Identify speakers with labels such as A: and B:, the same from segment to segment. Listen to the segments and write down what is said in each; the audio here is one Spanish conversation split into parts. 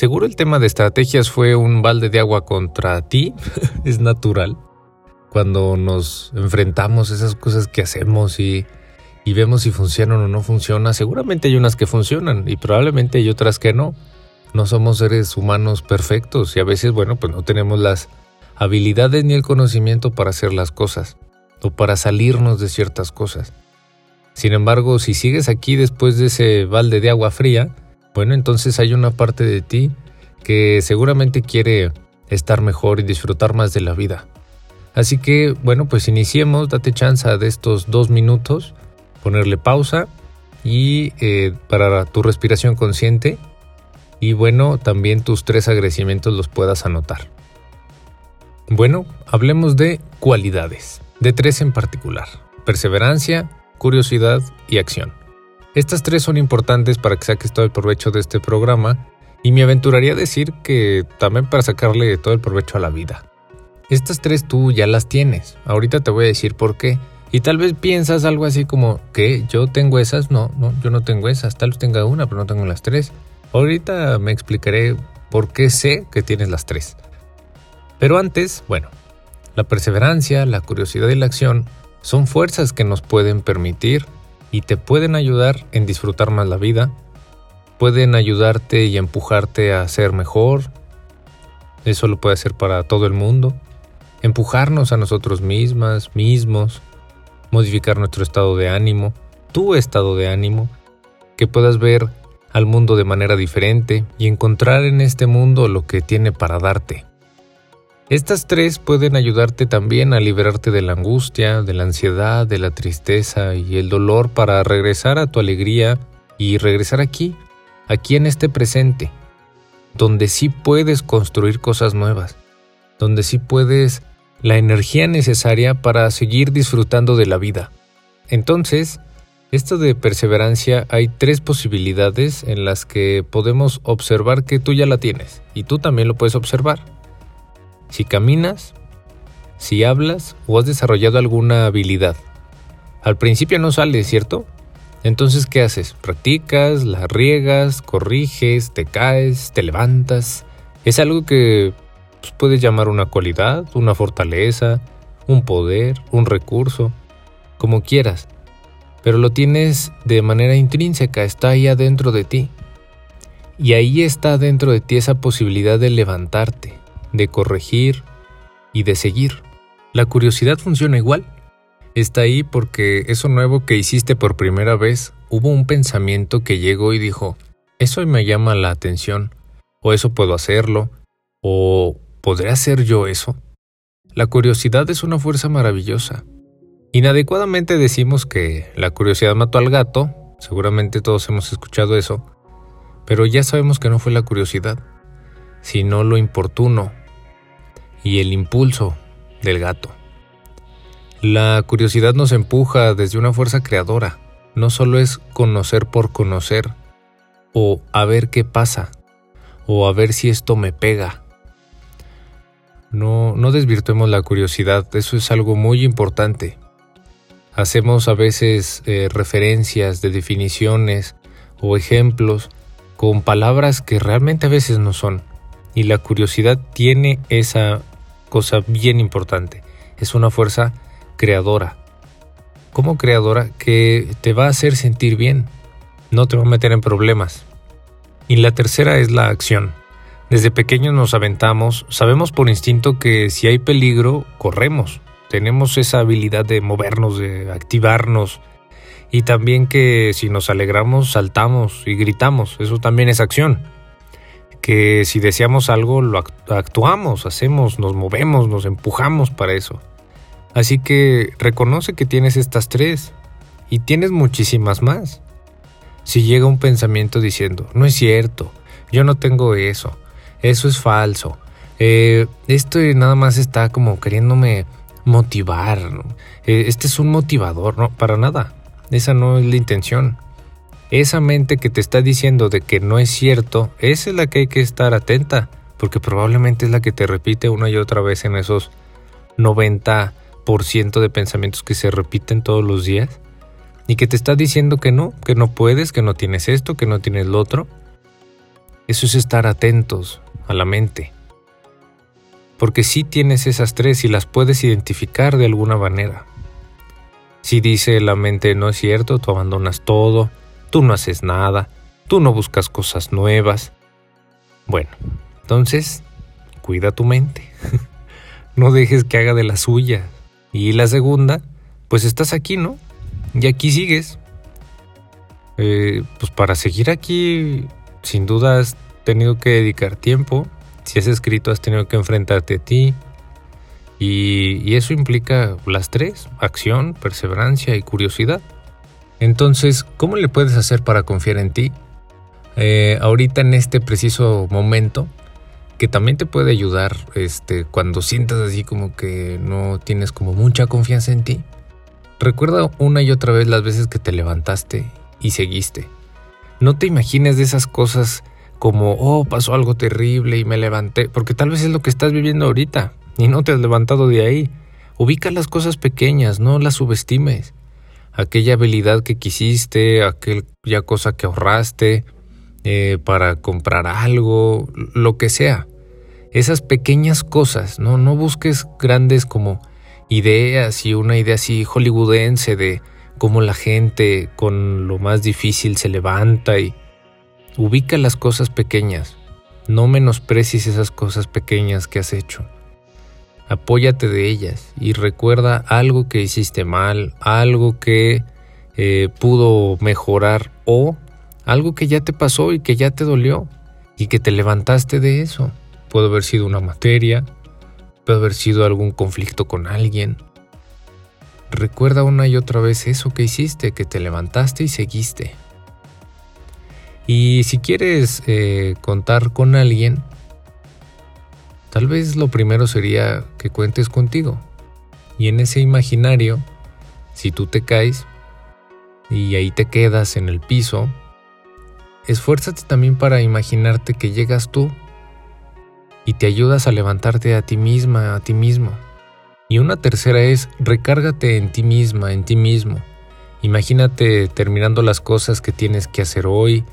A: Seguro el tema de estrategias fue un balde de agua contra ti, es natural. Cuando nos enfrentamos a esas cosas que hacemos y, vemos si funcionan o no funcionan, seguramente hay unas que funcionan y probablemente hay otras que no. No somos seres humanos perfectos y a veces, bueno, pues no tenemos las habilidades ni el conocimiento para hacer las cosas o para salirnos de ciertas cosas. Sin embargo, si sigues aquí después de ese balde de agua fría, bueno, entonces hay una parte de ti que seguramente quiere estar mejor y disfrutar más de la vida. Así que, bueno, pues iniciemos, date chance de estos dos minutos, ponerle pausa y eh, para tu respiración consciente y bueno, también tus tres agradecimientos los puedas anotar. Bueno, hablemos de cualidades, de tres en particular, perseverancia, curiosidad y acción. Estas tres son importantes para que saques todo el provecho de este programa y me aventuraría a decir que también para sacarle todo el provecho a la vida. Estas tres tú ya las tienes, ahorita te voy a decir por qué. Y tal vez piensas algo así como que yo tengo esas, no, no, yo no tengo esas, tal vez tenga una, pero no tengo las tres. Ahorita me explicaré por qué sé que tienes las tres. Pero antes, bueno, la perseverancia, la curiosidad y la acción son fuerzas que nos pueden permitir y te pueden ayudar en disfrutar más la vida, pueden ayudarte y empujarte a ser mejor, eso lo puede hacer para todo el mundo, empujarnos a nosotros mismas, mismos, modificar nuestro estado de ánimo, tu estado de ánimo, que puedas ver al mundo de manera diferente y encontrar en este mundo lo que tiene para darte. Estas tres pueden ayudarte también a liberarte de la angustia, de la ansiedad, de la tristeza y el dolor para regresar a tu alegría y regresar aquí, aquí en este presente, donde sí puedes construir cosas nuevas, donde sí puedes la energía necesaria para seguir disfrutando de la vida. Entonces, esto de perseverancia hay tres posibilidades en las que podemos observar que tú ya la tienes y tú también lo puedes observar. Si caminas, si hablas o has desarrollado alguna habilidad. Al principio no sale, ¿cierto? Entonces, ¿qué haces? Practicas, la riegas, corriges, te caes, te levantas. Es algo que pues, puedes llamar una cualidad, una fortaleza, un poder, un recurso, como quieras pero lo tienes de manera intrínseca, está ahí adentro de ti. Y ahí está dentro de ti esa posibilidad de levantarte, de corregir y de seguir. La curiosidad funciona igual. Está ahí porque eso nuevo que hiciste por primera vez, hubo un pensamiento que llegó y dijo, eso me llama la atención, o eso puedo hacerlo, o ¿podré hacer yo eso? La curiosidad es una fuerza maravillosa. Inadecuadamente decimos que la curiosidad mató al gato, seguramente todos hemos escuchado eso, pero ya sabemos que no fue la curiosidad, sino lo importuno y el impulso del gato. La curiosidad nos empuja desde una fuerza creadora, no solo es conocer por conocer, o a ver qué pasa, o a ver si esto me pega. No, no desvirtuemos la curiosidad, eso es algo muy importante. Hacemos a veces eh, referencias de definiciones o ejemplos con palabras que realmente a veces no son. Y la curiosidad tiene esa cosa bien importante. Es una fuerza creadora. Como creadora que te va a hacer sentir bien. No te va a meter en problemas. Y la tercera es la acción. Desde pequeños nos aventamos, sabemos por instinto que si hay peligro, corremos tenemos esa habilidad de movernos, de activarnos y también que si nos alegramos saltamos y gritamos, eso también es acción. Que si deseamos algo lo actuamos, hacemos, nos movemos, nos empujamos para eso. Así que reconoce que tienes estas tres y tienes muchísimas más. Si llega un pensamiento diciendo, no es cierto, yo no tengo eso, eso es falso, eh, esto nada más está como queriéndome motivar. Eh, este es un motivador, no, para nada. Esa no es la intención. Esa mente que te está diciendo de que no es cierto, esa es la que hay que estar atenta, porque probablemente es la que te repite una y otra vez en esos 90% de pensamientos que se repiten todos los días y que te está diciendo que no, que no puedes, que no tienes esto, que no tienes lo otro. Eso es estar atentos a la mente. Porque si tienes esas tres y las puedes identificar de alguna manera. Si dice la mente no es cierto, tú abandonas todo, tú no haces nada, tú no buscas cosas nuevas. Bueno, entonces, cuida tu mente. no dejes que haga de la suya. Y la segunda, pues estás aquí, ¿no? Y aquí sigues. Eh, pues para seguir aquí, sin duda has tenido que dedicar tiempo. Si has escrito, has tenido que enfrentarte a ti. Y, eso implica las tres, acción, perseverancia y curiosidad. Entonces, ¿cómo le puedes hacer para confiar en ti? Eh, ahorita en este preciso momento, que también te puede ayudar este, cuando sientas así como que no tienes como mucha confianza en ti. Recuerda una y otra vez las veces que te levantaste y seguiste. No te imagines de esas cosas como, oh, pasó algo terrible y me levanté, porque tal vez es lo que estás viviendo ahorita y no te has levantado de ahí. Ubica las cosas pequeñas, no las subestimes. Aquella habilidad que quisiste, aquella cosa que ahorraste eh, para comprar algo, lo que sea. Esas pequeñas cosas, ¿no? No busques grandes como ideas y una idea así hollywoodense de cómo la gente con lo más difícil se levanta y ubica las cosas pequeñas. No menosprecies esas cosas pequeñas que has hecho. Apóyate de ellas y recuerda algo que hiciste mal, algo que eh, pudo mejorar o algo que ya te pasó y que ya te dolió y que te levantaste de eso. Puede haber sido una materia, puede haber sido algún conflicto con alguien. Recuerda una y otra vez eso que hiciste, que te levantaste y seguiste. Y si quieres eh, contar con alguien, tal vez lo primero sería que cuentes contigo. Y en ese imaginario, si tú te caes y ahí te quedas en el piso, esfuérzate también para imaginarte que llegas tú y te ayudas a levantarte a ti misma, a ti mismo. Y una tercera es recárgate en ti misma, en ti mismo. Imagínate terminando las cosas que tienes que hacer hoy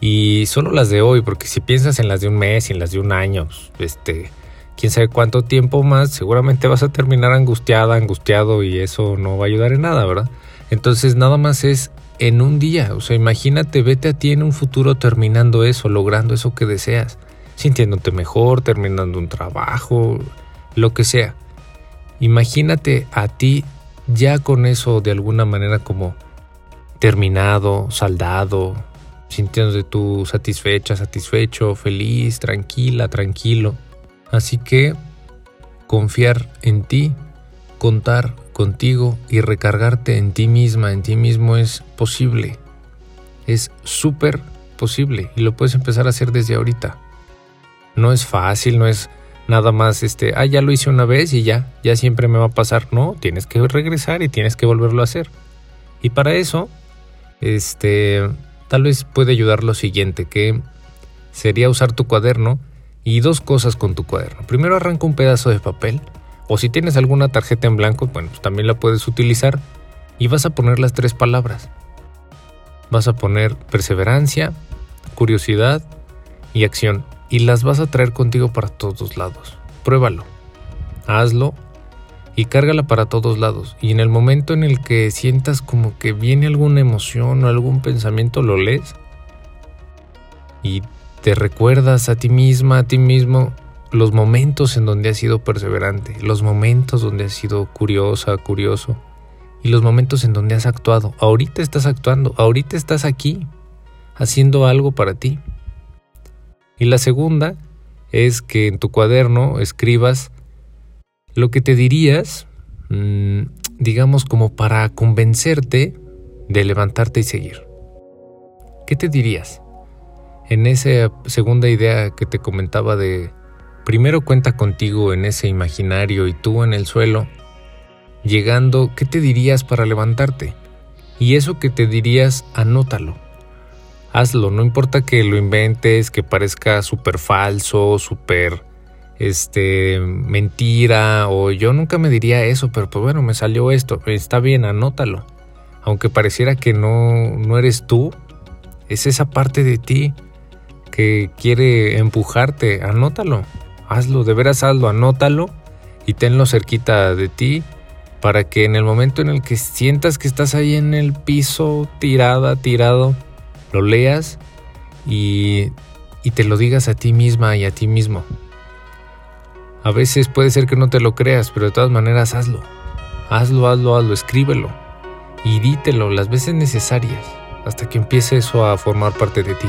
A: y solo las de hoy, porque si piensas en las de un mes en las de un año, este, quién sabe cuánto tiempo más, seguramente vas a terminar angustiada, angustiado y eso no va a ayudar en nada, ¿verdad? Entonces nada más es en un día, o sea, imagínate, vete a ti en un futuro terminando eso, logrando eso que deseas sintiéndote mejor, terminando un trabajo, lo que sea. Imagínate a ti ya con eso de alguna manera como terminado, saldado, sintiéndote tú satisfecha, satisfecho, feliz, tranquila, tranquilo. Así que confiar en ti, contar contigo y recargarte en ti misma, en ti mismo es posible. Es súper posible y lo puedes empezar a hacer desde ahorita. No es fácil, no es nada más este, ah, ya lo hice una vez y ya, ya siempre me va a pasar. No, tienes que regresar y tienes que volverlo a hacer. Y para eso, este, tal vez puede ayudar lo siguiente, que sería usar tu cuaderno y dos cosas con tu cuaderno. Primero arranca un pedazo de papel, o si tienes alguna tarjeta en blanco, bueno, pues también la puedes utilizar y vas a poner las tres palabras. Vas a poner perseverancia, curiosidad y acción y las vas a traer contigo para todos lados. Pruébalo, hazlo y cárgala para todos lados. Y en el momento en el que sientas como que viene alguna emoción o algún pensamiento, lo lees y te recuerdas a ti misma, a ti mismo, los momentos en donde has sido perseverante, los momentos donde has sido curiosa, curioso y los momentos en donde has actuado. Ahorita estás actuando, ahorita estás aquí, haciendo algo para ti. Y la segunda es que en tu cuaderno escribas lo que te dirías, mm, digamos como para convencerte de levantarte y seguir. ¿Qué te dirías? En esa segunda idea que te comentaba de primero cuenta contigo en ese imaginario y tú en el suelo, llegando, ¿qué te dirías para levantarte? Y eso que te dirías, anótalo hazlo, no importa que lo inventes, que parezca súper falso, súper este mentira o yo nunca me diría eso, pero pues bueno, me salió esto, está bien, anótalo. Aunque pareciera que no no eres tú, es esa parte de ti que quiere empujarte, anótalo, hazlo, de veras hazlo, anótalo y tenlo cerquita de ti para que en el momento en el que sientas que estás ahí en el piso, tirada, tirado, lo leas y, y te lo digas a ti misma y a ti mismo. A veces puede ser que no te lo creas, pero de todas maneras hazlo. Hazlo, hazlo, hazlo, escríbelo y dítelo las veces necesarias hasta que empiece eso a formar parte de ti.